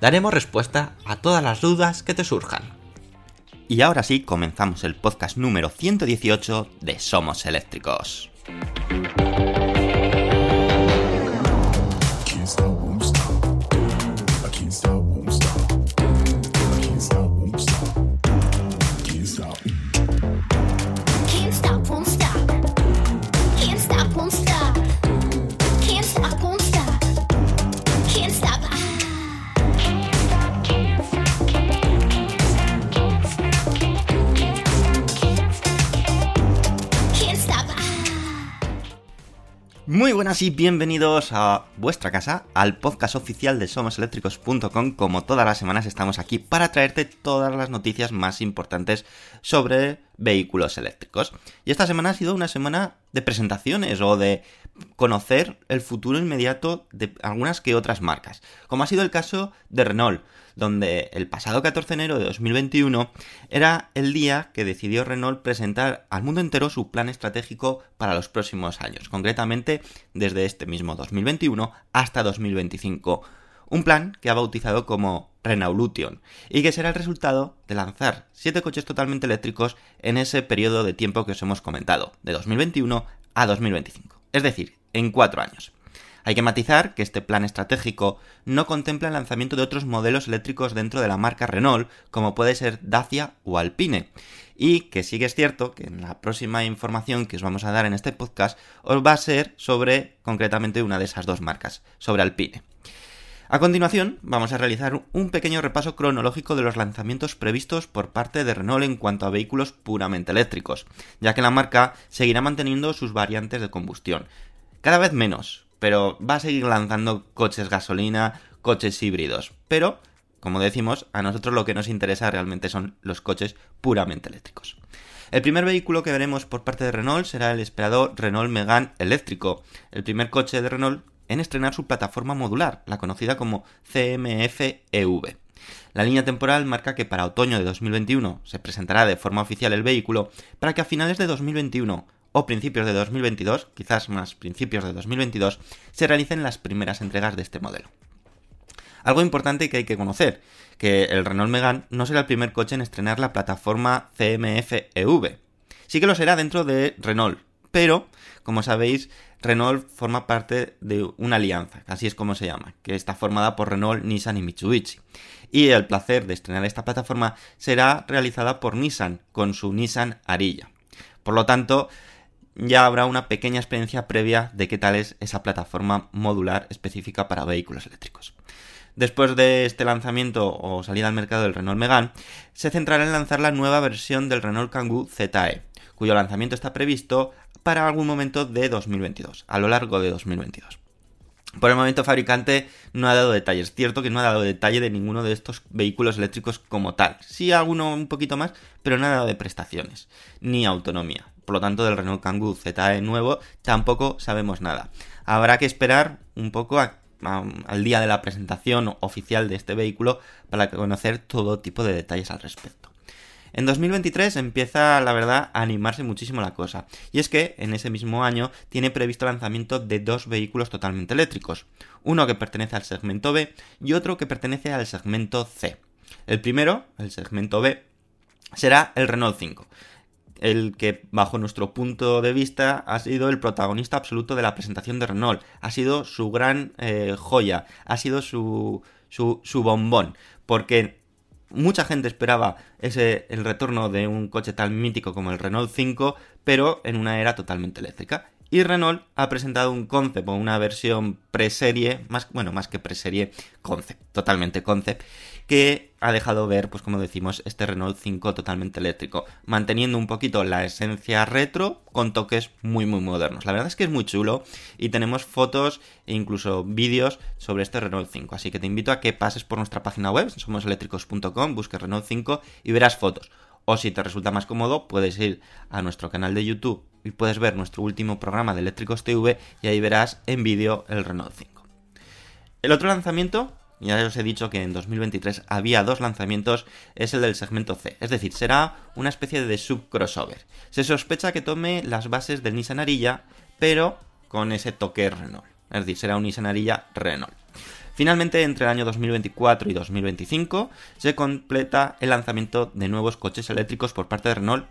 Daremos respuesta a todas las dudas que te surjan. Y ahora sí, comenzamos el podcast número 118 de Somos Eléctricos. Buenas y bienvenidos a vuestra casa, al podcast oficial de somoseléctricos.com. Como todas las semanas estamos aquí para traerte todas las noticias más importantes sobre vehículos eléctricos. Y esta semana ha sido una semana de presentaciones o de conocer el futuro inmediato de algunas que otras marcas, como ha sido el caso de Renault, donde el pasado 14 de enero de 2021 era el día que decidió Renault presentar al mundo entero su plan estratégico para los próximos años, concretamente desde este mismo 2021 hasta 2025. Un plan que ha bautizado como Renaulution y que será el resultado de lanzar 7 coches totalmente eléctricos en ese periodo de tiempo que os hemos comentado, de 2021 a 2025. Es decir, en 4 años. Hay que matizar que este plan estratégico no contempla el lanzamiento de otros modelos eléctricos dentro de la marca Renault, como puede ser Dacia o Alpine. Y que sí que es cierto que en la próxima información que os vamos a dar en este podcast os va a ser sobre concretamente una de esas dos marcas, sobre Alpine. A continuación, vamos a realizar un pequeño repaso cronológico de los lanzamientos previstos por parte de Renault en cuanto a vehículos puramente eléctricos, ya que la marca seguirá manteniendo sus variantes de combustión. Cada vez menos, pero va a seguir lanzando coches gasolina, coches híbridos. Pero, como decimos, a nosotros lo que nos interesa realmente son los coches puramente eléctricos. El primer vehículo que veremos por parte de Renault será el esperado Renault Megane eléctrico, el primer coche de Renault en estrenar su plataforma modular, la conocida como CMF-EV. La línea temporal marca que para otoño de 2021 se presentará de forma oficial el vehículo para que a finales de 2021 o principios de 2022, quizás más principios de 2022, se realicen las primeras entregas de este modelo. Algo importante que hay que conocer, que el Renault Megane no será el primer coche en estrenar la plataforma CMF-EV. Sí que lo será dentro de Renault, pero, como sabéis, Renault forma parte de una alianza, así es como se llama, que está formada por Renault, Nissan y Mitsubishi. Y el placer de estrenar esta plataforma será realizada por Nissan, con su Nissan Arilla. Por lo tanto, ya habrá una pequeña experiencia previa de qué tal es esa plataforma modular específica para vehículos eléctricos. Después de este lanzamiento o salida al mercado del Renault Megane, se centrará en lanzar la nueva versión del Renault Kangoo ZE, cuyo lanzamiento está previsto para algún momento de 2022, a lo largo de 2022. Por el momento, el fabricante no ha dado detalles. Cierto que no ha dado detalle de ninguno de estos vehículos eléctricos como tal. Sí, alguno un poquito más, pero nada de prestaciones, ni autonomía. Por lo tanto, del Renault Kangoo ZE nuevo tampoco sabemos nada. Habrá que esperar un poco al día de la presentación oficial de este vehículo para conocer todo tipo de detalles al respecto. En 2023 empieza, la verdad, a animarse muchísimo la cosa. Y es que en ese mismo año tiene previsto el lanzamiento de dos vehículos totalmente eléctricos. Uno que pertenece al segmento B y otro que pertenece al segmento C. El primero, el segmento B, será el Renault 5. El que, bajo nuestro punto de vista, ha sido el protagonista absoluto de la presentación de Renault. Ha sido su gran eh, joya. Ha sido su, su, su bombón. Porque mucha gente esperaba ese, el retorno de un coche tan mítico como el Renault 5, pero en una era totalmente eléctrica. Y Renault ha presentado un concept o una versión preserie, más, bueno, más que preserie, concept, totalmente concept, que ha dejado ver, pues como decimos, este Renault 5 totalmente eléctrico, manteniendo un poquito la esencia retro con toques muy muy modernos. La verdad es que es muy chulo y tenemos fotos e incluso vídeos sobre este Renault 5, así que te invito a que pases por nuestra página web, somoseléctricos.com, busques Renault 5 y verás fotos. O si te resulta más cómodo, puedes ir a nuestro canal de YouTube y puedes ver nuestro último programa de Eléctricos TV y ahí verás en vídeo el Renault 5. El otro lanzamiento, ya os he dicho que en 2023 había dos lanzamientos, es el del segmento C, es decir, será una especie de sub-crossover. Se sospecha que tome las bases del Nissan Arilla, pero con ese toque Renault, es decir, será un Nissan Arilla Renault. Finalmente, entre el año 2024 y 2025, se completa el lanzamiento de nuevos coches eléctricos por parte de Renault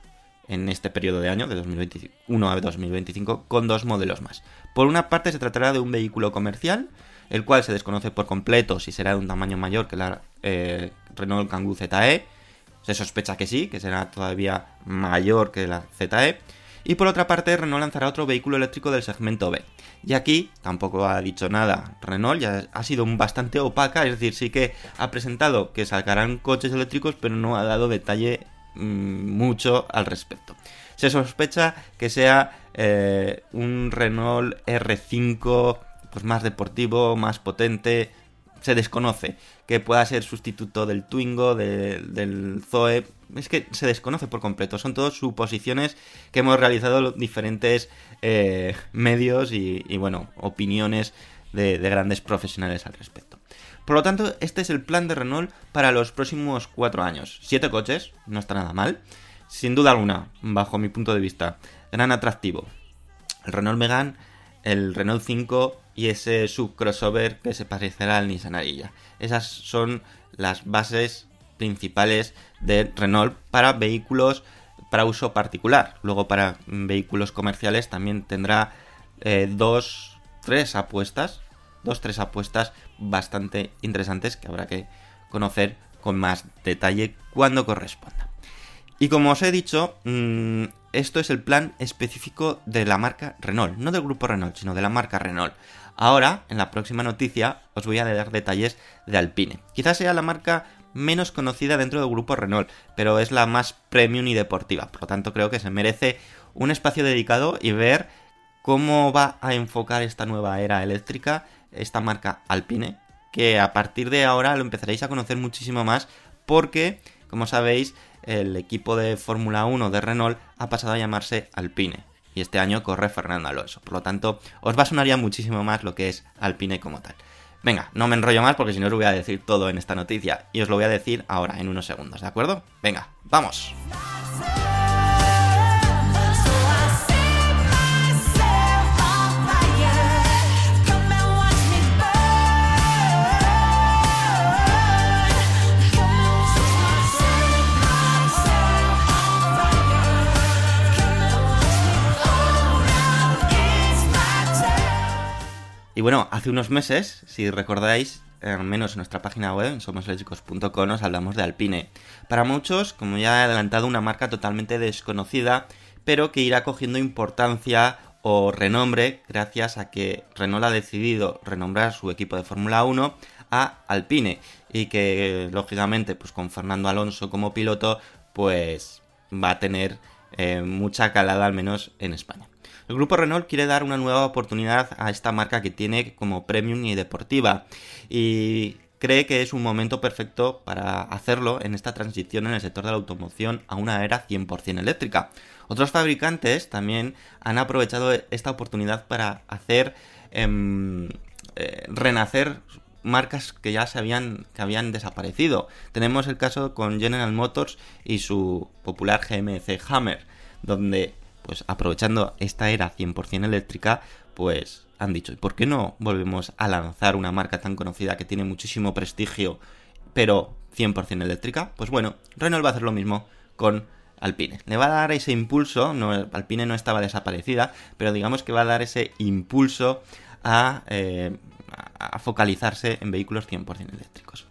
en este periodo de año, de 2021 a 2025, con dos modelos más. Por una parte, se tratará de un vehículo comercial, el cual se desconoce por completo si será de un tamaño mayor que la eh, Renault Kangoo ZE. Se sospecha que sí, que será todavía mayor que la ZE. Y por otra parte, Renault lanzará otro vehículo eléctrico del segmento B. Y aquí tampoco ha dicho nada Renault, ya ha sido bastante opaca, es decir, sí que ha presentado que sacarán coches eléctricos, pero no ha dado detalle mmm, mucho al respecto. Se sospecha que sea eh, un Renault R5 pues más deportivo, más potente, se desconoce que pueda ser sustituto del Twingo, de- del Zoe. Es que se desconoce por completo. Son todas suposiciones que hemos realizado diferentes eh, medios y, bueno, opiniones de, de grandes profesionales al respecto. Por lo tanto, este es el plan de Renault para los próximos cuatro años. Siete coches, no está nada mal. Sin duda alguna, bajo mi punto de vista, gran atractivo. El Renault Megane, el Renault 5 y ese subcrossover que se parecerá al Nissan Ariya. Esas son las bases principales de Renault para vehículos para uso particular. Luego para vehículos comerciales también tendrá eh, dos, tres apuestas, dos, tres apuestas bastante interesantes que habrá que conocer con más detalle cuando corresponda. Y como os he dicho, mmm, esto es el plan específico de la marca Renault, no del grupo Renault, sino de la marca Renault. Ahora, en la próxima noticia, os voy a dar detalles de Alpine. Quizás sea la marca menos conocida dentro del grupo Renault, pero es la más premium y deportiva. Por lo tanto, creo que se merece un espacio dedicado y ver cómo va a enfocar esta nueva era eléctrica esta marca Alpine, que a partir de ahora lo empezaréis a conocer muchísimo más porque, como sabéis, el equipo de Fórmula 1 de Renault ha pasado a llamarse Alpine. Y este año corre Fernando Alonso. Por lo tanto, os va a sonar muchísimo más lo que es Alpine como tal. Venga, no me enrollo más porque si no os voy a decir todo en esta noticia. Y os lo voy a decir ahora, en unos segundos, ¿de acuerdo? Venga, vamos. Y bueno, hace unos meses, si recordáis, al menos en nuestra página web, en somoseléctricos.com, nos hablamos de Alpine. Para muchos, como ya he adelantado, una marca totalmente desconocida, pero que irá cogiendo importancia o renombre gracias a que Renault ha decidido renombrar su equipo de Fórmula 1 a Alpine y que lógicamente pues con Fernando Alonso como piloto pues va a tener eh, mucha calada al menos en España. El grupo Renault quiere dar una nueva oportunidad a esta marca que tiene como premium y deportiva y cree que es un momento perfecto para hacerlo en esta transición en el sector de la automoción a una era 100% eléctrica. Otros fabricantes también han aprovechado esta oportunidad para hacer eh, eh, renacer marcas que ya se habían, que habían desaparecido. Tenemos el caso con General Motors y su popular GMC Hammer, donde pues aprovechando esta era 100% eléctrica, pues han dicho, ¿y por qué no volvemos a lanzar una marca tan conocida que tiene muchísimo prestigio, pero 100% eléctrica? Pues bueno, Renault va a hacer lo mismo con Alpine. Le va a dar ese impulso, no, Alpine no estaba desaparecida, pero digamos que va a dar ese impulso a, eh, a focalizarse en vehículos 100% eléctricos.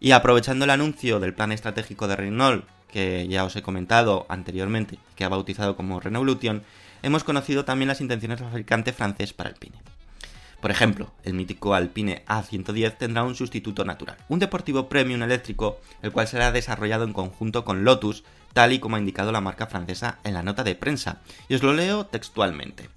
Y aprovechando el anuncio del plan estratégico de Renault, que ya os he comentado anteriormente, que ha bautizado como Renaulution, hemos conocido también las intenciones del fabricante francés para Alpine. Por ejemplo, el mítico Alpine A110 tendrá un sustituto natural, un deportivo premium eléctrico, el cual será desarrollado en conjunto con Lotus, tal y como ha indicado la marca francesa en la nota de prensa. Y os lo leo textualmente.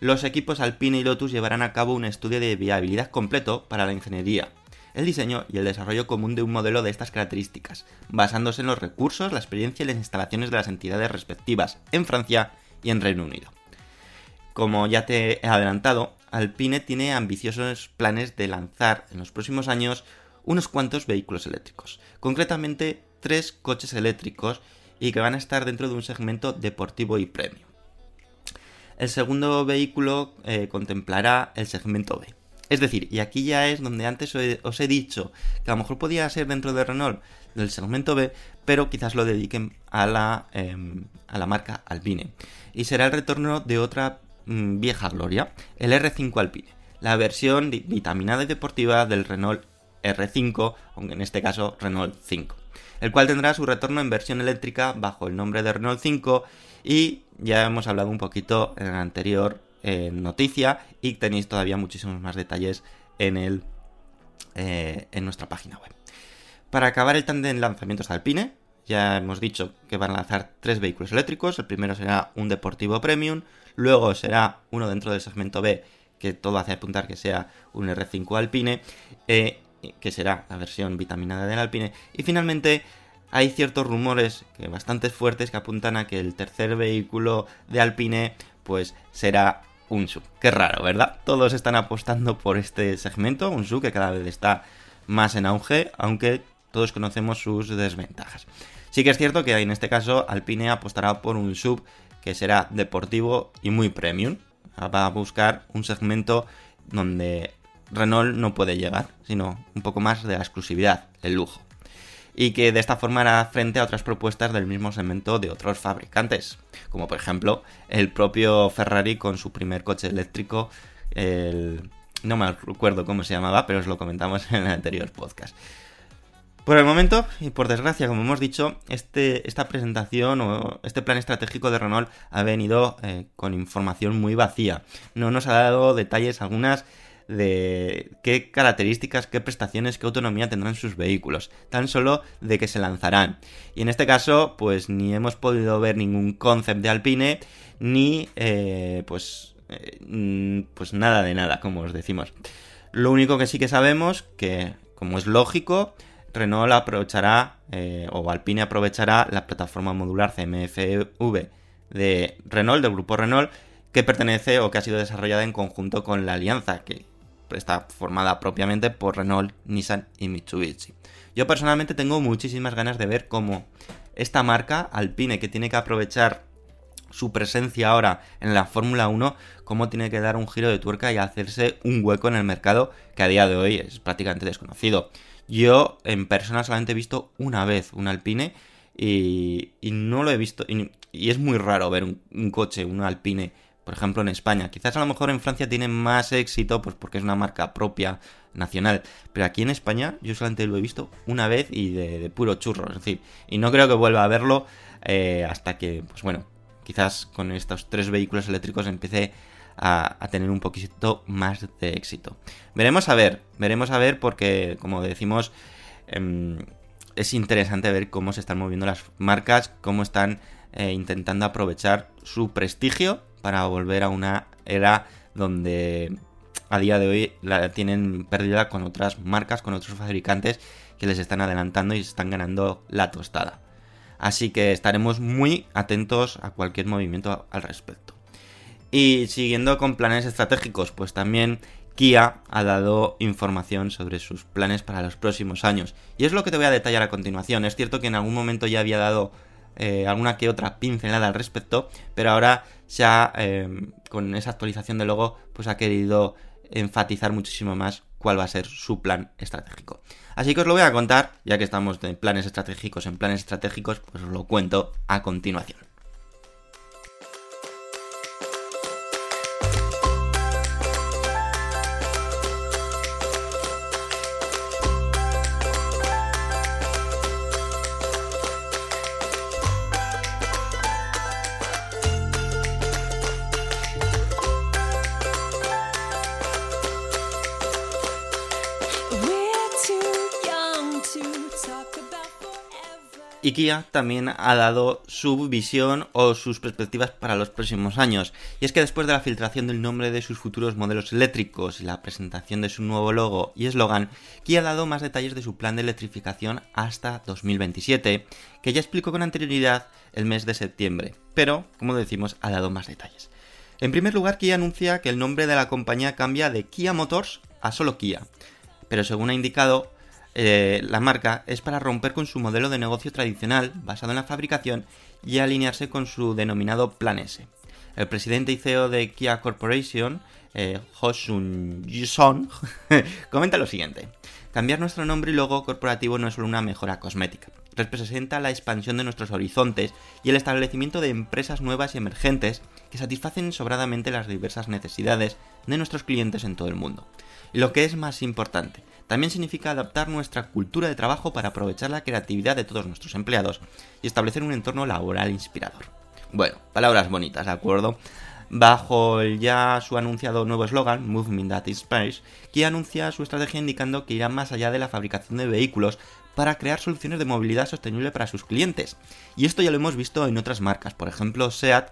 Los equipos Alpine y Lotus llevarán a cabo un estudio de viabilidad completo para la ingeniería, el diseño y el desarrollo común de un modelo de estas características, basándose en los recursos, la experiencia y las instalaciones de las entidades respectivas en Francia y en Reino Unido. Como ya te he adelantado, Alpine tiene ambiciosos planes de lanzar en los próximos años unos cuantos vehículos eléctricos, concretamente tres coches eléctricos y que van a estar dentro de un segmento deportivo y premium. El segundo vehículo eh, contemplará el segmento B. Es decir, y aquí ya es donde antes os he dicho que a lo mejor podía ser dentro de Renault del segmento B, pero quizás lo dediquen a la, em, a la marca Alpine. Y será el retorno de otra mm, vieja gloria, el R5 Alpine, la versión vitaminada y deportiva del Renault R5, aunque en este caso Renault 5, el cual tendrá su retorno en versión eléctrica bajo el nombre de Renault 5 y ya hemos hablado un poquito en la anterior noticia y tenéis todavía muchísimos más detalles en, el, eh, en nuestra página web. Para acabar el tándem lanzamientos Alpine, ya hemos dicho que van a lanzar tres vehículos eléctricos. El primero será un deportivo premium, luego será uno dentro del segmento B, que todo hace apuntar que sea un R5 Alpine, eh, que será la versión vitaminada del Alpine, y finalmente hay ciertos rumores que bastante fuertes que apuntan a que el tercer vehículo de Alpine pues será un sub. Qué raro, ¿verdad? Todos están apostando por este segmento, un sub que cada vez está más en auge, aunque todos conocemos sus desventajas. Sí que es cierto que en este caso Alpine apostará por un sub que será deportivo y muy premium. Va a buscar un segmento donde Renault no puede llegar, sino un poco más de la exclusividad, el lujo y que de esta forma hará frente a otras propuestas del mismo segmento de otros fabricantes, como por ejemplo el propio Ferrari con su primer coche eléctrico, el... no me recuerdo cómo se llamaba, pero os lo comentamos en el anterior podcast. Por el momento, y por desgracia, como hemos dicho, este, esta presentación o este plan estratégico de Renault ha venido eh, con información muy vacía. No nos ha dado detalles algunas de qué características, qué prestaciones, qué autonomía tendrán sus vehículos, tan solo de que se lanzarán. Y en este caso, pues ni hemos podido ver ningún concept de Alpine, ni eh, pues, eh, pues nada de nada, como os decimos. Lo único que sí que sabemos, que como es lógico, Renault aprovechará, eh, o Alpine aprovechará la plataforma modular CMFV de Renault, del grupo Renault, que pertenece o que ha sido desarrollada en conjunto con la alianza, que está formada propiamente por Renault, Nissan y Mitsubishi. Yo personalmente tengo muchísimas ganas de ver cómo esta marca, Alpine, que tiene que aprovechar su presencia ahora en la Fórmula 1, cómo tiene que dar un giro de tuerca y hacerse un hueco en el mercado que a día de hoy es prácticamente desconocido. Yo en persona solamente he visto una vez un Alpine y, no lo he visto. Y, es muy raro ver un, un coche, un Alpine por ejemplo en España. Quizás a lo mejor en Francia tiene más éxito, pues porque es una marca propia, nacional. Pero aquí en España yo solamente lo he visto una vez y de, puro churro. Es decir, y no creo que vuelva a verlo eh, hasta que, pues bueno, quizás con estos tres vehículos eléctricos empiece a, tener un poquito más de éxito. Veremos a ver, veremos a ver porque, como decimos, em, es interesante ver cómo se están moviendo las marcas, cómo están eh, intentando aprovechar su prestigio para volver a una era donde a día de hoy la tienen perdida con otras marcas, con otros fabricantes que les están adelantando y están ganando la tostada. Así que estaremos muy atentos a cualquier movimiento al respecto. Y siguiendo con planes estratégicos, pues también Kia ha dado información sobre sus planes para los próximos años. Y es lo que te voy a detallar a continuación. Es cierto que en algún momento ya había dado eh, alguna que otra pincelada al respecto, pero ahora ya eh, con esa actualización de logo, pues ha querido enfatizar muchísimo más cuál va a ser su plan estratégico. Así que os lo voy a contar, ya que estamos de planes estratégicos en planes estratégicos, pues os lo cuento a continuación. Kia también ha dado su visión o sus perspectivas para los próximos años. Y es que después de la filtración del nombre de sus futuros modelos eléctricos y la presentación de su nuevo logo y eslogan, Kia ha dado más detalles de su plan de electrificación hasta 2027, que ya explicó con anterioridad el mes de septiembre. Pero, como decimos, ha dado más detalles. En primer lugar, Kia anuncia que el nombre de la compañía cambia de Kia Motors a solo Kia. Pero según ha indicado, eh, la marca es para romper con su modelo de negocio tradicional basado en la fabricación y alinearse con su denominado Plan S. El presidente y CEO de Kia Corporation, eh, Hosun comenta lo siguiente. Cambiar nuestro nombre y logo corporativo no es solo una mejora cosmética, representa la expansión de nuestros horizontes y el establecimiento de empresas nuevas y emergentes que satisfacen sobradamente las diversas necesidades de nuestros clientes en todo el mundo. Lo que es más importante, también significa adaptar nuestra cultura de trabajo para aprovechar la creatividad de todos nuestros empleados y establecer un entorno laboral inspirador. Bueno, palabras bonitas, ¿de acuerdo? Bajo ya su anunciado nuevo eslogan, Movement That Inspires, Kia anuncia su estrategia indicando que irá más allá de la fabricación de vehículos para crear soluciones de movilidad sostenible para sus clientes. Y esto ya lo hemos visto en otras marcas, por ejemplo, SEAT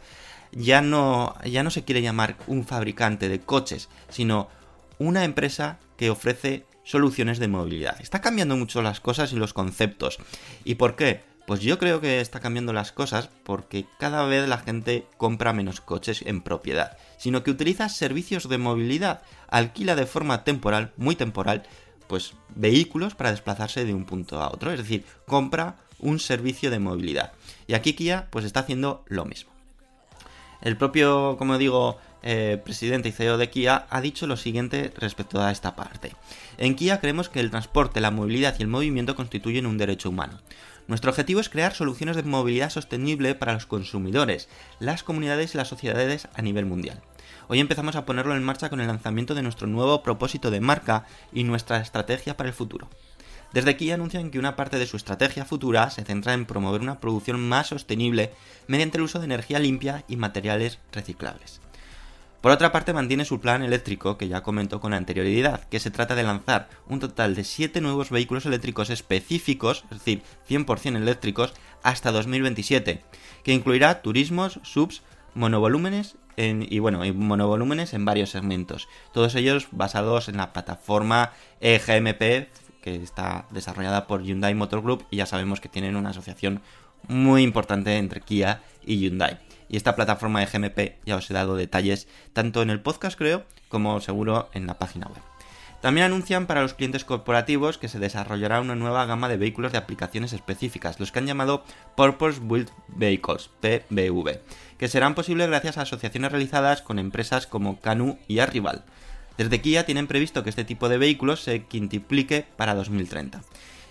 ya no, ya no se quiere llamar un fabricante de coches, sino una empresa que ofrece soluciones de movilidad. Está cambiando mucho las cosas y los conceptos. ¿Y por qué? Pues yo creo que está cambiando las cosas porque cada vez la gente compra menos coches en propiedad, sino que utiliza servicios de movilidad, alquila de forma temporal, muy temporal, pues vehículos para desplazarse de un punto a otro, es decir, compra un servicio de movilidad. Y aquí Kia pues está haciendo lo mismo. El propio, como digo, eh, presidente y CEO de Kia ha dicho lo siguiente respecto a esta parte. En Kia creemos que el transporte, la movilidad y el movimiento constituyen un derecho humano. Nuestro objetivo es crear soluciones de movilidad sostenible para los consumidores, las comunidades y las sociedades a nivel mundial. Hoy empezamos a ponerlo en marcha con el lanzamiento de nuestro nuevo propósito de marca y nuestra estrategia para el futuro. Desde aquí anuncian que una parte de su estrategia futura se centra en promover una producción más sostenible mediante el uso de energía limpia y materiales reciclables. Por otra parte, mantiene su plan eléctrico que ya comentó con anterioridad, que se trata de lanzar un total de 7 nuevos vehículos eléctricos específicos, es decir, 100% eléctricos, hasta 2027, que incluirá turismos, subs, monovolúmenes y bueno, monovolúmenes en varios segmentos, todos ellos basados en la plataforma EGMP que está desarrollada por Hyundai Motor Group y ya sabemos que tienen una asociación muy importante entre Kia y Hyundai. Y esta plataforma de GMP ya os he dado detalles tanto en el podcast creo como seguro en la página web. También anuncian para los clientes corporativos que se desarrollará una nueva gama de vehículos de aplicaciones específicas, los que han llamado Purpose Built Vehicles, PBV, que serán posibles gracias a asociaciones realizadas con empresas como Canu y Arrival. Desde Kia tienen previsto que este tipo de vehículos se quintuplique para 2030.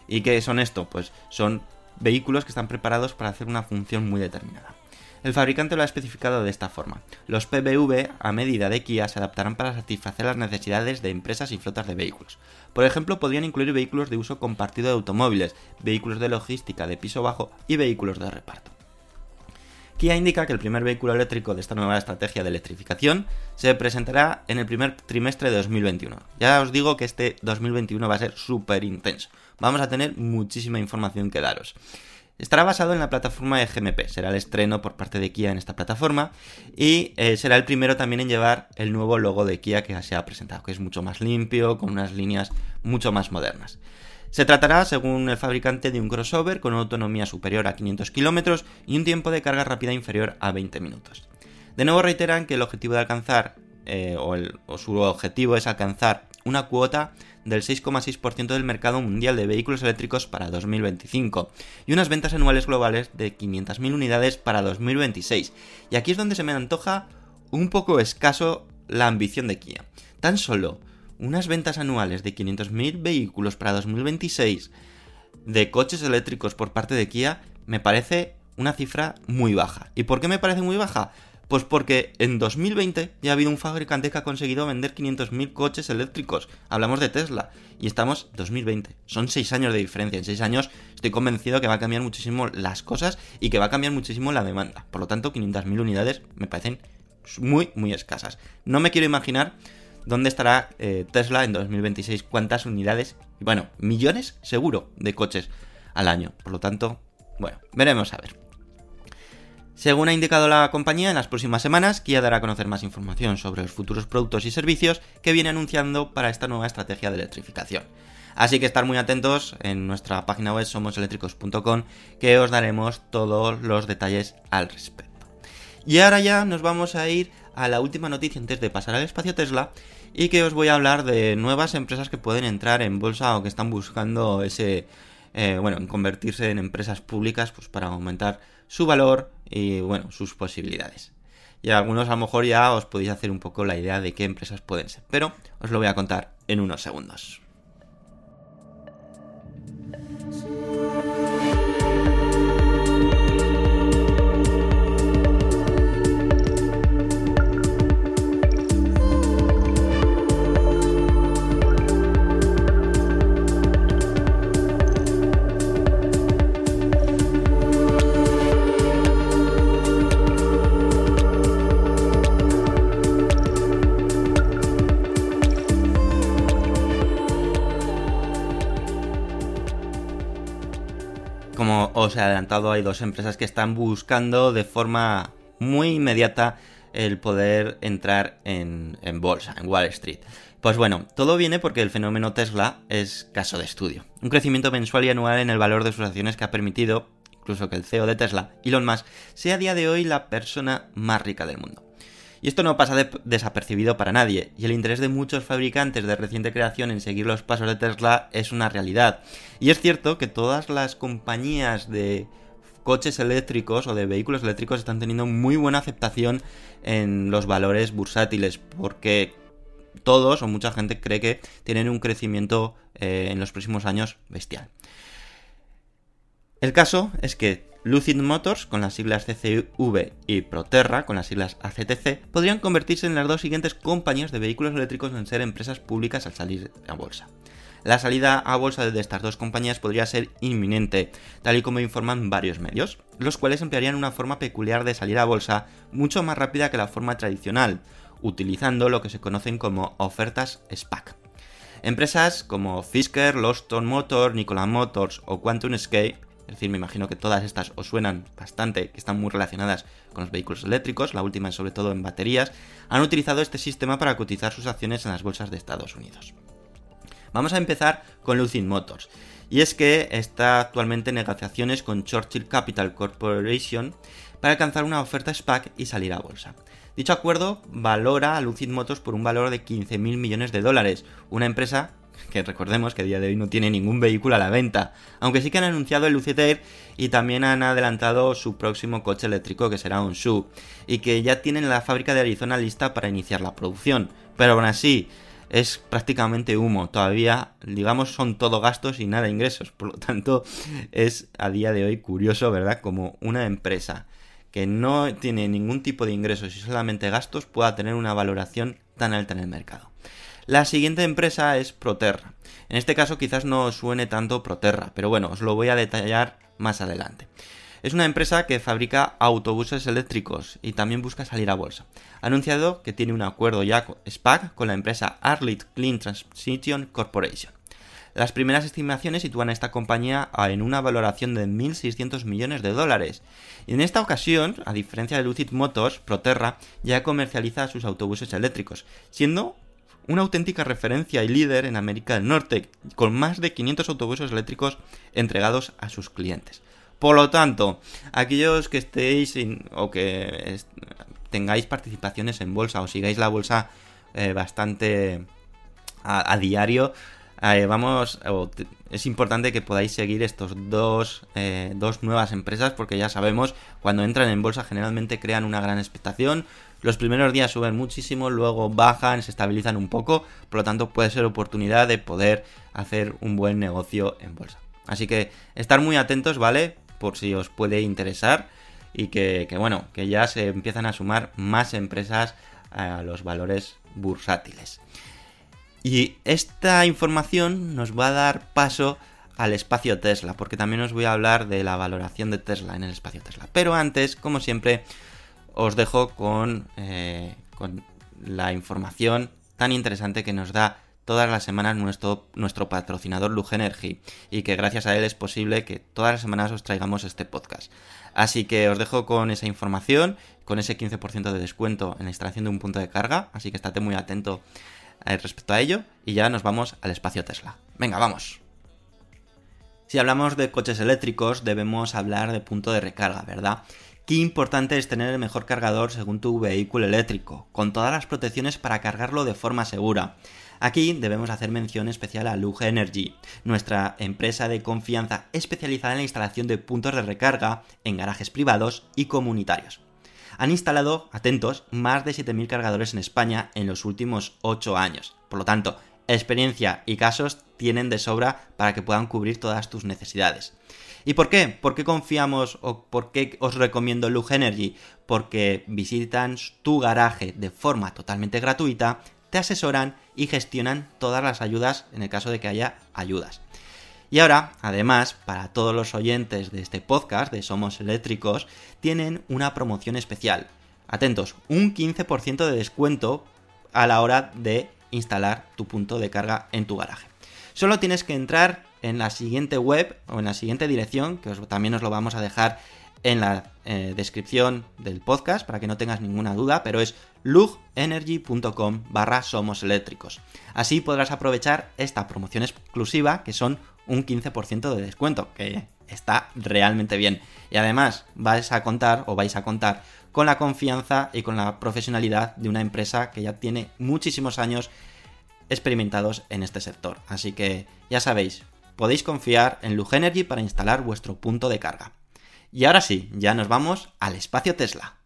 ¿Y qué son esto? Pues son vehículos que están preparados para hacer una función muy determinada. El fabricante lo ha especificado de esta forma. Los PBV, a medida de Kia, se adaptarán para satisfacer las necesidades de empresas y flotas de vehículos. Por ejemplo, podrían incluir vehículos de uso compartido de automóviles, vehículos de logística de piso bajo y vehículos de reparto. Kia indica que el primer vehículo eléctrico de esta nueva estrategia de electrificación se presentará en el primer trimestre de 2021. Ya os digo que este 2021 va a ser súper intenso. Vamos a tener muchísima información que daros. Estará basado en la plataforma de GMP, será el estreno por parte de Kia en esta plataforma y eh, será el primero también en llevar el nuevo logo de Kia que se ha presentado, que es mucho más limpio, con unas líneas mucho más modernas. Se tratará, según el fabricante, de un crossover con una autonomía superior a 500 km y un tiempo de carga rápida inferior a 20 minutos. De nuevo reiteran que el objetivo de alcanzar, eh, o, o su objetivo es alcanzar una cuota del 6,6% del mercado mundial de vehículos eléctricos para 2025 y unas ventas anuales globales de 500.000 unidades para 2026. Y aquí es donde se me antoja un poco escaso la ambición de Kia. Tan solo unas ventas anuales de 500.000 vehículos para 2026 de coches eléctricos por parte de Kia me parece una cifra muy baja. ¿Y por qué me parece muy baja? Pues porque en 2020 ya ha habido un fabricante que ha conseguido vender 500.000 coches eléctricos. Hablamos de Tesla. Y estamos en 2020. Son 6 años de diferencia. En 6 años estoy convencido que va a cambiar muchísimo las cosas y que va a cambiar muchísimo la demanda. Por lo tanto, 500.000 unidades me parecen muy, muy escasas. No me quiero imaginar dónde estará eh, Tesla en 2026, cuántas unidades, bueno, millones seguro de coches al año. Por lo tanto, Bueno, veremos a ver. Según ha indicado la compañía, en las próximas semanas Kia dará a conocer más información sobre los futuros productos y servicios que viene anunciando para esta nueva estrategia de electrificación. Así que estar muy atentos en nuestra página web somoseléctricos.com que os daremos todos los detalles al respecto. Y ahora ya nos vamos a ir a la última noticia antes de pasar al espacio Tesla y que os voy a hablar de nuevas empresas que pueden entrar en bolsa o que están buscando ese, eh, bueno, en convertirse en empresas públicas pues para aumentar su valor y bueno, sus posibilidades. Y algunos a lo mejor ya os podéis hacer un poco la idea de qué empresas pueden ser, pero os lo voy a contar en unos segundos. Os he adelantado, hay dos empresas que están buscando de forma muy inmediata el poder entrar en, en, bolsa, en Wall Street. Pues bueno, todo viene porque el fenómeno Tesla es caso de estudio. Un crecimiento mensual y anual en el valor de sus acciones que ha permitido, incluso que el CEO de Tesla, Elon Musk, sea a día de hoy la persona más rica del mundo. Y esto no pasa de desapercibido para nadie, y el interés de muchos fabricantes de reciente creación en seguir los pasos de Tesla es una realidad. Y es cierto que todas las compañías de coches eléctricos o de vehículos eléctricos están teniendo muy buena aceptación en los valores bursátiles, porque todos o mucha gente cree que tienen un crecimiento eh, en los próximos años bestial. El caso es que Lucid Motors, con las siglas CCV, y Proterra, con las siglas ACTC, podrían convertirse en las dos siguientes compañías de vehículos eléctricos en ser empresas públicas al salir a bolsa. La salida a bolsa de estas dos compañías podría ser inminente, tal y como informan varios medios, los cuales emplearían una forma peculiar de salir a bolsa mucho más rápida que la forma tradicional, utilizando lo que se conocen como ofertas SPAC. Empresas como Fisker, Loston Motor, Nikola Motors o Quantum Escape es decir, me imagino que todas estas os suenan bastante, que están muy relacionadas con los vehículos eléctricos, la última sobre todo en baterías, han utilizado este sistema para cotizar sus acciones en las bolsas de Estados Unidos. Vamos a empezar con Lucid Motors. Y es que está actualmente en negociaciones con Churchill Capital Corporation para alcanzar una oferta SPAC y salir a bolsa. Dicho acuerdo valora a Lucid Motors por un valor de 15.000 millones de dólares, una empresa que recordemos que a día de hoy no tiene ningún vehículo a la venta, aunque sí que han anunciado el Lucid y también han adelantado su próximo coche eléctrico que será un SUV, y que ya tienen la fábrica de Arizona lista para iniciar la producción, pero aún así es prácticamente humo, todavía digamos son todo gastos y nada ingresos, por lo tanto es a día de hoy curioso, ¿verdad? Como una empresa que no tiene ningún tipo de ingresos y solamente gastos pueda tener una valoración tan alta en el mercado. La siguiente empresa es Proterra. En este caso quizás no suene tanto Proterra, pero bueno, os lo voy a detallar más adelante. Es una empresa que fabrica autobuses eléctricos y también busca salir a bolsa. Ha anunciado que tiene un acuerdo ya SPAC con la empresa Arlit Clean Transition Corporation. Las primeras estimaciones sitúan a esta compañía en una valoración de 1.600 millones de dólares. Y en esta ocasión, a diferencia de Lucid Motors, Proterra ya comercializa sus autobuses eléctricos, siendo una auténtica referencia y líder en América del Norte, con más de 500 autobuses eléctricos entregados a sus clientes. Por lo tanto, aquellos que estéis o que tengáis participaciones en bolsa o sigáis la bolsa eh, bastante a, a diario, eh, vamos, es importante que podáis seguir estos dos, eh, dos nuevas empresas porque ya sabemos, cuando entran en bolsa generalmente crean una gran expectación, los primeros días suben muchísimo, luego bajan, se estabilizan un poco, por lo tanto puede ser oportunidad de poder hacer un buen negocio en bolsa. Así que estar muy atentos, ¿vale? Por si os puede interesar y que, bueno, que ya se empiezan a sumar más empresas a los valores bursátiles. Y esta información nos va a dar paso al espacio Tesla, porque también os voy a hablar de la valoración de Tesla en el espacio Tesla. Pero antes, como siempre, os dejo con, eh, con la información tan interesante que nos da todas las semanas nuestro, nuestro patrocinador Lug Energy y que gracias a él es posible que todas las semanas os traigamos este podcast. Así que os dejo con esa información, con ese 15% de descuento en la instalación de un punto de carga, así que estate muy atento eh, respecto a ello y ya nos vamos al espacio Tesla. Venga, vamos. Si hablamos de coches eléctricos debemos hablar de punto de recarga, ¿verdad? Qué importante es tener el mejor cargador según tu vehículo eléctrico, con todas las protecciones para cargarlo de forma segura. Aquí debemos hacer mención especial a Luge Energy, nuestra empresa de confianza especializada en la instalación de puntos de recarga en garajes privados y comunitarios. Han instalado, atentos, más de 7.000 cargadores en España en los últimos 8 años. Por lo tanto, experiencia y casos tienen de sobra para que puedan cubrir todas tus necesidades. ¿Y por qué? ¿Por qué confiamos o por qué os recomiendo Lug Energy? Porque visitan tu garaje de forma totalmente gratuita, te asesoran y gestionan todas las ayudas en el caso de que haya ayudas. Y ahora, además, para todos los oyentes de este podcast de Somos Eléctricos, tienen una promoción especial. Atentos, un 15% de descuento a la hora de instalar tu punto de carga en tu garaje. Solo tienes que entrar en la siguiente web o en la siguiente dirección, que también os lo vamos a dejar en la eh, descripción del podcast para que no tengas ninguna duda, pero es lugenergy.com barra somos eléctricos. Así podrás aprovechar esta promoción exclusiva que son un 15% de descuento, que está realmente bien. Y además vais a contar o vais a contar con la confianza y con la profesionalidad de una empresa que ya tiene muchísimos años experimentados en este sector. Así que ya sabéis, podéis confiar en Lugenergy para instalar vuestro punto de carga. Y ahora sí, ya nos vamos al espacio Tesla.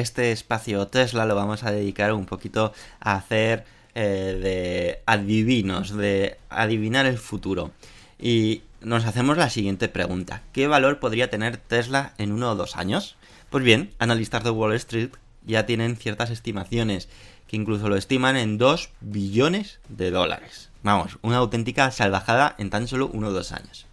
Este espacio Tesla lo vamos a dedicar un poquito a hacer eh, de adivinos, de adivinar el futuro. Y nos hacemos la siguiente pregunta. ¿Qué valor podría tener Tesla en uno o dos años? Pues bien, analistas de Wall Street ya tienen ciertas estimaciones que incluso lo estiman en 2 billones de dólares. Vamos, una auténtica salvajada en tan solo uno o dos años.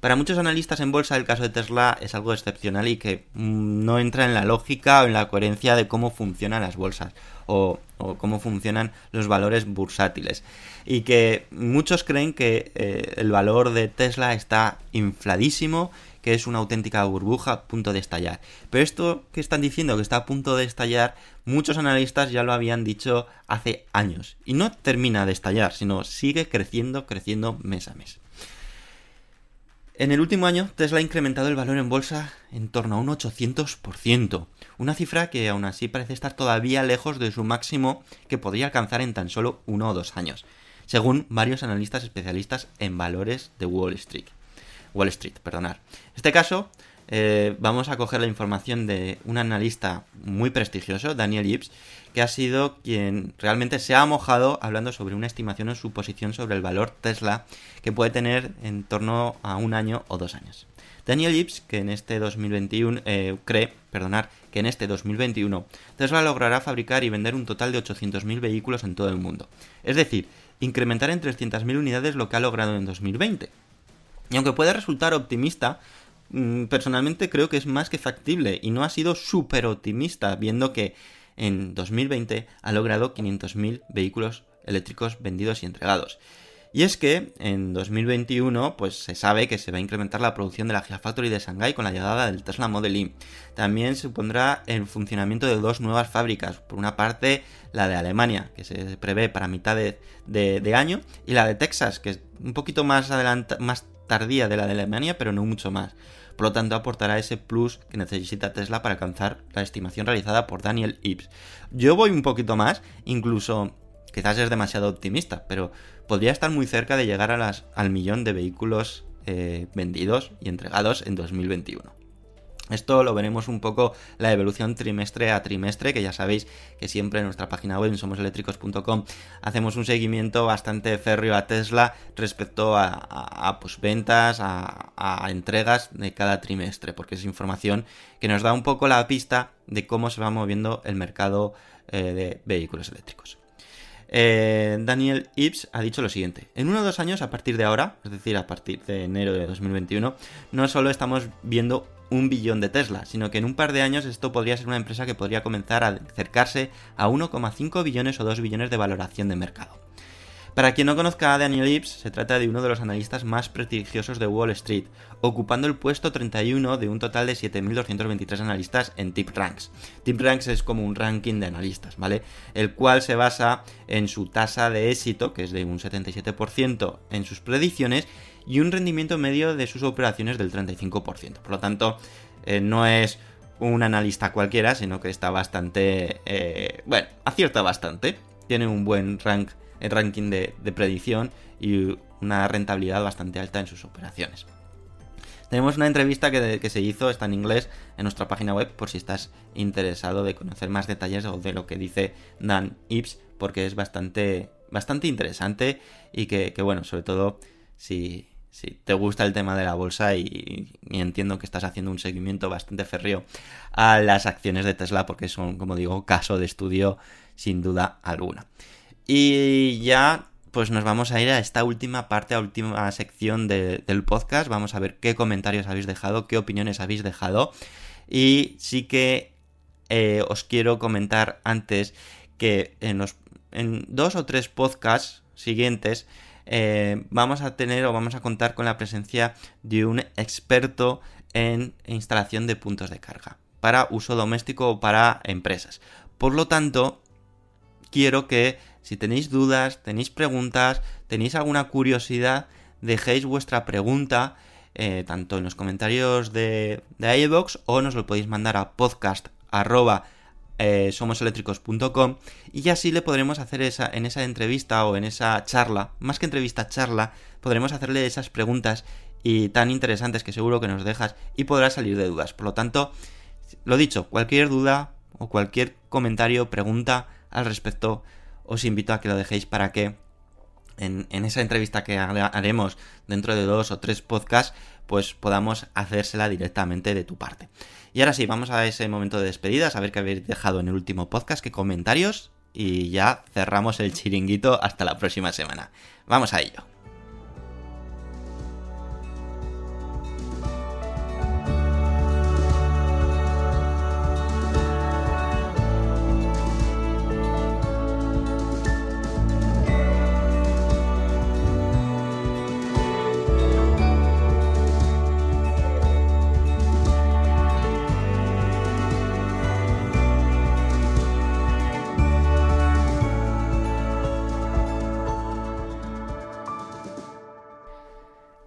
Para muchos analistas en bolsa el caso de Tesla es algo excepcional y que mm, no entra en la lógica o en la coherencia de cómo funcionan las bolsas o, cómo funcionan los valores bursátiles. Y que muchos creen que eh, el valor de Tesla está infladísimo, que es una auténtica burbuja a punto de estallar. Pero esto que están diciendo que está a punto de estallar, muchos analistas ya lo habían dicho hace años. Y no termina de estallar, sino sigue creciendo, creciendo mes a mes. En el último año, Tesla ha incrementado el valor en bolsa en torno a un 800%, una cifra que aún así parece estar todavía lejos de su máximo que podría alcanzar en tan solo uno o dos años, según varios analistas especialistas en valores de Wall Street. Wall Street, perdonar. En este caso, eh, vamos a coger la información de un analista muy prestigioso, Daniel Ibbs, que ha sido quien realmente se ha mojado hablando sobre una estimación en su posición sobre el valor Tesla que puede tener en torno a un año o dos años. Daniel Ibbs, que en este 2021 eh, cree, perdonar, que en este 2021 Tesla logrará fabricar y vender un total de 800.000 vehículos en todo el mundo. Es decir, incrementar en 300.000 unidades lo que ha logrado en 2020. Y aunque puede resultar optimista, mm, personalmente creo que es más que factible y no ha sido súper optimista, viendo que en 2020 ha logrado 500.000 vehículos eléctricos vendidos y entregados. Y es que en 2021 pues se sabe que se va a incrementar la producción de la Gigafactory de Shanghai con la llegada del Tesla Model Y. También supondrá el funcionamiento de dos nuevas fábricas. Por una parte la de Alemania, que se prevé para mitad de, de- de año, y la de Texas, que es un poquito más, adelanta- más tardía de la de Alemania, pero no mucho más. Por lo tanto, aportará ese plus que necesita Tesla para alcanzar la estimación realizada por Daniel Ibbs. Yo voy un poquito más, incluso quizás es demasiado optimista, pero podría estar muy cerca de llegar a las, al millón de vehículos eh, vendidos y entregados en 2021. Esto lo veremos un poco la evolución trimestre a trimestre, que ya sabéis que siempre en nuestra página web, en somoseléctricos.com, hacemos un seguimiento bastante férreo a Tesla respecto a, pues, ventas, a, entregas de cada trimestre, porque es información que nos da un poco la pista de cómo se va moviendo el mercado eh, de vehículos eléctricos. Eh, Daniel Ibbs ha dicho lo siguiente. En uno o dos años, a partir de ahora, es decir, a partir de enero de 2021, no solo estamos viendo un billón de Tesla, sino que en un par de años esto podría ser una empresa que podría comenzar a acercarse a 1,5 billones o 2 billones de valoración de mercado. Para quien no conozca a Daniel Ibbs, se trata de uno de los analistas más prestigiosos de Wall Street, ocupando el puesto 31 de un total de 7.223 analistas en TipRanks. TipRanks es como un ranking de analistas, ¿vale? El cual se basa en su tasa de éxito, que es de un 77% en sus predicciones, y un rendimiento medio de sus operaciones del 35%. Por lo tanto, eh, no es un analista cualquiera, sino que está bastante... eh, bueno, acierta bastante. Tiene un buen rank, ranking de, predicción y una rentabilidad bastante alta en sus operaciones. Tenemos una entrevista que, que se hizo, está en inglés, en nuestra página web, por si estás interesado de conocer más detalles o de lo que dice Dan Ibbs, porque es bastante, bastante interesante y que, bueno, sobre todo si, si te gusta el tema de la bolsa y, entiendo que estás haciendo un seguimiento bastante férreo a las acciones de Tesla, porque son, como digo, caso de estudio sin duda alguna. Y ya pues nos vamos a ir a esta última parte, a última sección de- del podcast. Vamos a ver qué comentarios habéis dejado, qué opiniones habéis dejado. Y sí que eh, os quiero comentar antes que en, los, en dos o tres podcasts siguientes eh, vamos a tener o vamos a contar con la presencia de un experto en instalación de puntos de carga para uso doméstico o para empresas. Por lo tanto, quiero que si tenéis dudas, tenéis preguntas, tenéis alguna curiosidad, dejéis vuestra pregunta eh, tanto en los comentarios de, de iVoox o nos lo podéis mandar a podcast eh, somoseléctricos.com y así le podremos hacer esa, en esa entrevista o en esa charla, más que entrevista, charla, podremos hacerle esas preguntas y tan interesantes que seguro que nos dejas y podrá salir de dudas. Por lo tanto, lo dicho, cualquier duda o cualquier comentario, pregunta al respecto, os invito a que lo dejéis para que en, en esa entrevista que ha- haremos dentro de dos o tres podcasts, pues podamos hacérsela directamente de tu parte. Y ahora sí, vamos a ese momento de despedidas, a ver qué habéis dejado en el último podcast, qué comentarios, y ya cerramos el chiringuito hasta la próxima semana. Vamos a ello.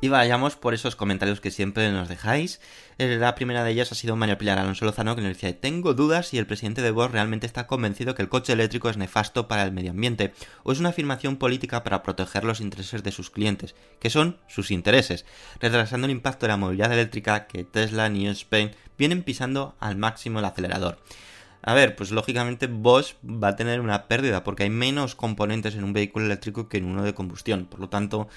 Y vayamos por esos comentarios que siempre nos dejáis. Eh, La primera de ellas ha sido María Pilar Alonso Lozano que nos decía, tengo dudas si el presidente de Vox realmente está convencido que el coche eléctrico es nefasto para el medio ambiente o es una afirmación política para proteger los intereses de sus clientes, que son sus intereses, retrasando el impacto de la movilidad eléctrica que Tesla, New Spain vienen pisando al máximo el acelerador. A ver, pues lógicamente Bosch va a tener una pérdida porque hay menos componentes en un vehículo eléctrico que en uno de combustión. Por lo tanto,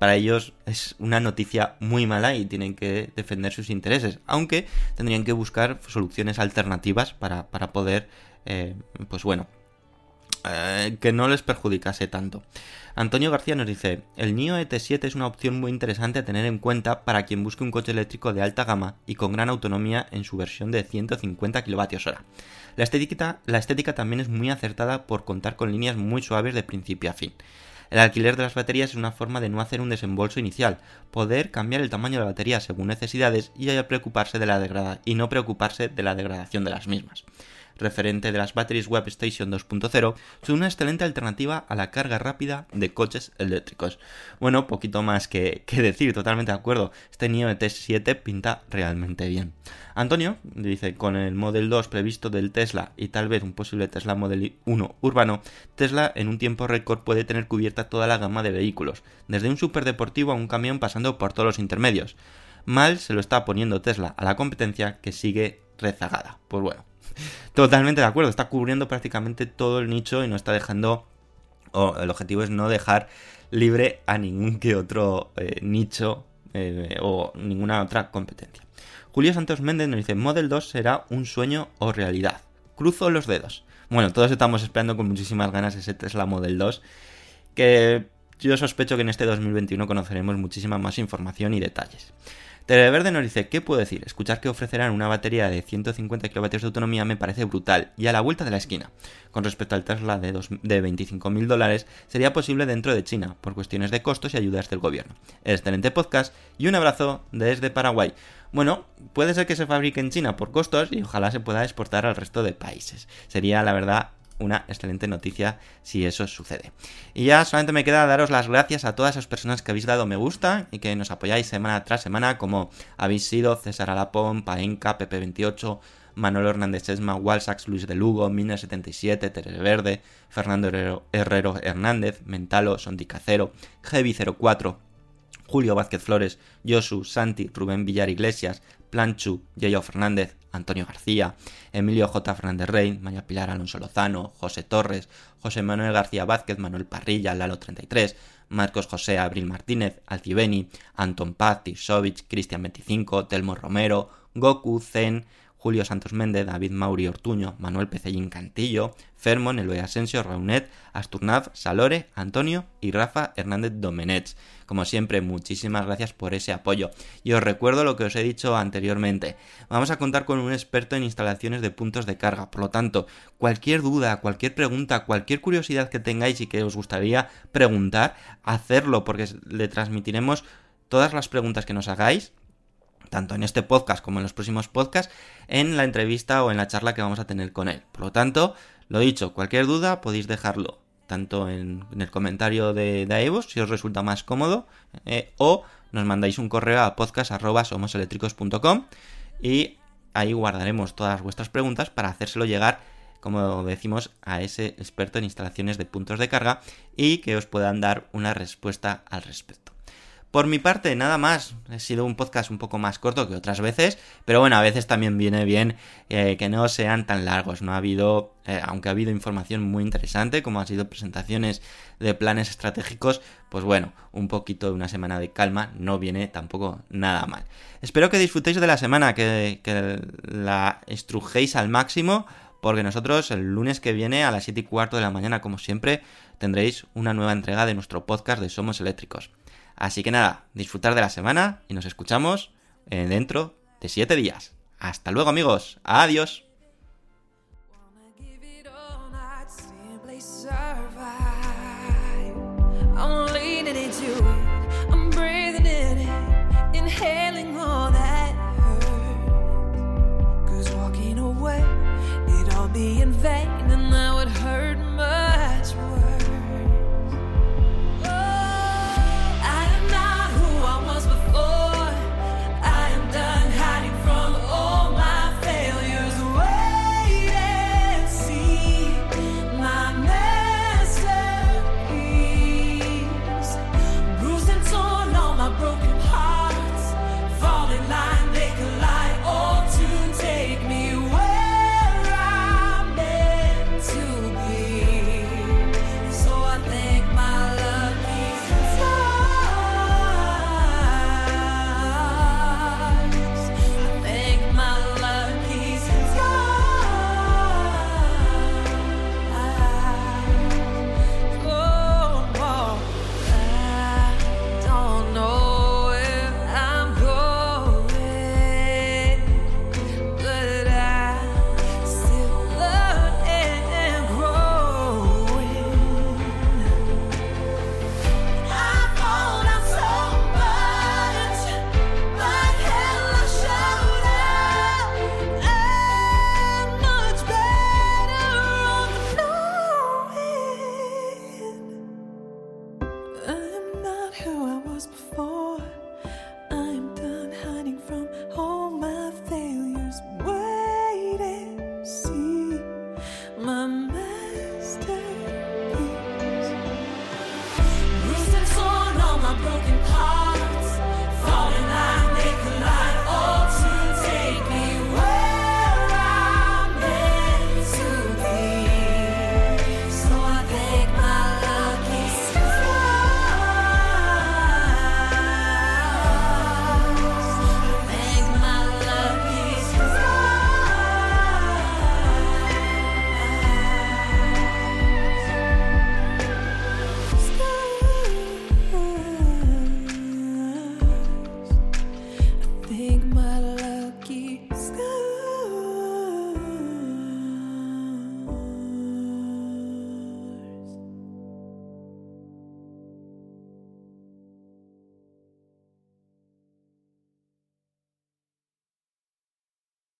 para ellos es una noticia muy mala y tienen que defender sus intereses. Aunque tendrían que buscar soluciones alternativas para, para poder, eh, pues bueno, eh, que no les perjudicase tanto. Antonio García nos dice, el NIO ET7 es una opción muy interesante a tener en cuenta para quien busque un coche eléctrico de alta gama y con gran autonomía en su versión de 150 kWh. La estética, la estética también es muy acertada por contar con líneas muy suaves de principio a fin. El alquiler de las baterías es una forma de no hacer un desembolso inicial, poder cambiar el tamaño de la batería según necesidades y, preocuparse de la y no preocuparse de la degradación de las mismas referente de las Batteries Web Station 2.0, son una excelente alternativa a la carga rápida de coches eléctricos. Bueno, poquito más que, decir, totalmente de acuerdo. Este NIO ET7 pinta realmente bien. Antonio dice, con el Model 2 previsto del Tesla y tal vez un posible Tesla Model 1 urbano, Tesla en un tiempo récord puede tener cubierta toda la gama de vehículos, desde un superdeportivo a un camión pasando por todos los intermedios. mal se lo está poniendo Tesla a la competencia que sigue rezagada. Pues bueno, totalmente de acuerdo, está cubriendo prácticamente todo el nicho y no está dejando, o el objetivo es no dejar libre a ningún que otro eh, nicho eh, o ninguna otra competencia. Julio Santos Méndez nos dice, Model 2 será un sueño o realidad. Cruzo los dedos. Bueno, todos estamos esperando con muchísimas ganas ese Tesla Model 2, que yo sospecho que en este 2021 conoceremos muchísima más información y detalles. Televerde nos dice, ¿qué puedo decir? Escuchar que ofrecerán una batería de 150 kW de autonomía me parece brutal y a la vuelta de la esquina. Con respecto al Tesla de, dos- de 25.000 dólares, sería posible dentro de China, por cuestiones de costos y ayudas del gobierno. Excelente podcast y un abrazo desde Paraguay. Bueno, puede ser que se fabrique en China por costos y ojalá se pueda exportar al resto de países. Sería, la verdad, una excelente noticia si eso sucede. Y ya solamente me queda daros las gracias a todas esas personas que habéis dado me gusta y que nos apoyáis semana tras semana, como habéis sido César Alapón, Paenca, Pepe28, Manuel Hernández Esma, Walsax, Luis de Lugo, Mina77, Tere Verde, Fernando Herrero, Herrero Hernández, Mentalo, Sondicacero, Heavy04, Julio Vázquez Flores, Josu, Santi, Rubén Villar Iglesias, Planchu, Yayo Fernández, Antonio García, Emilio J. Fernández Rey, María Pilar Alonso Lozano, José Torres, José Manuel García Vázquez, Manuel Parrilla, Lalo 33, Marcos José Abril Martínez, Alcibeni, Anton Paz, Tisovich, Cristian 25, Telmo Romero, Goku, Zen, Julio Santos Méndez, David Mauri Ortuño, Manuel Pecellín Cantillo, Fermon, Eloy Asensio, Raunet, Asturnav, Salore, Antonio y Rafa Hernández Domenech. Como siempre, muchísimas gracias por ese apoyo. Y os recuerdo lo que os he dicho anteriormente. Vamos a contar con un experto en instalaciones de puntos de carga. Por lo tanto, cualquier duda, cualquier pregunta, cualquier curiosidad que tengáis y que os gustaría preguntar, hacerlo porque le transmitiremos todas las preguntas que nos hagáis tanto en este podcast como en los próximos podcasts, en la entrevista o en la charla que vamos a tener con él. Por lo tanto, lo dicho, cualquier duda podéis dejarlo tanto en, el comentario de, de si os resulta más cómodo, eh, o nos mandáis un correo a podcast.somoseléctricos.com y ahí guardaremos todas vuestras preguntas para hacérselo llegar, como decimos, a ese experto en instalaciones de puntos de carga y que os puedan dar una respuesta al respecto. Por mi parte, nada más. Ha sido un podcast un poco más corto que otras veces, pero bueno, a veces también viene bien eh, que no sean tan largos. No ha habido, eh, aunque ha habido información muy interesante, como han sido presentaciones de planes estratégicos, pues bueno, un poquito de una semana de calma no viene tampoco nada mal. Espero que disfrutéis de la semana, que, que la estrujéis al máximo, porque nosotros el lunes que viene a las 7 y cuarto de la mañana, como siempre, tendréis una nueva entrega de nuestro podcast de Somos Eléctricos. Así que nada, disfrutar de la semana y nos escuchamos eh, dentro de 7 días. Hasta luego amigos, adiós.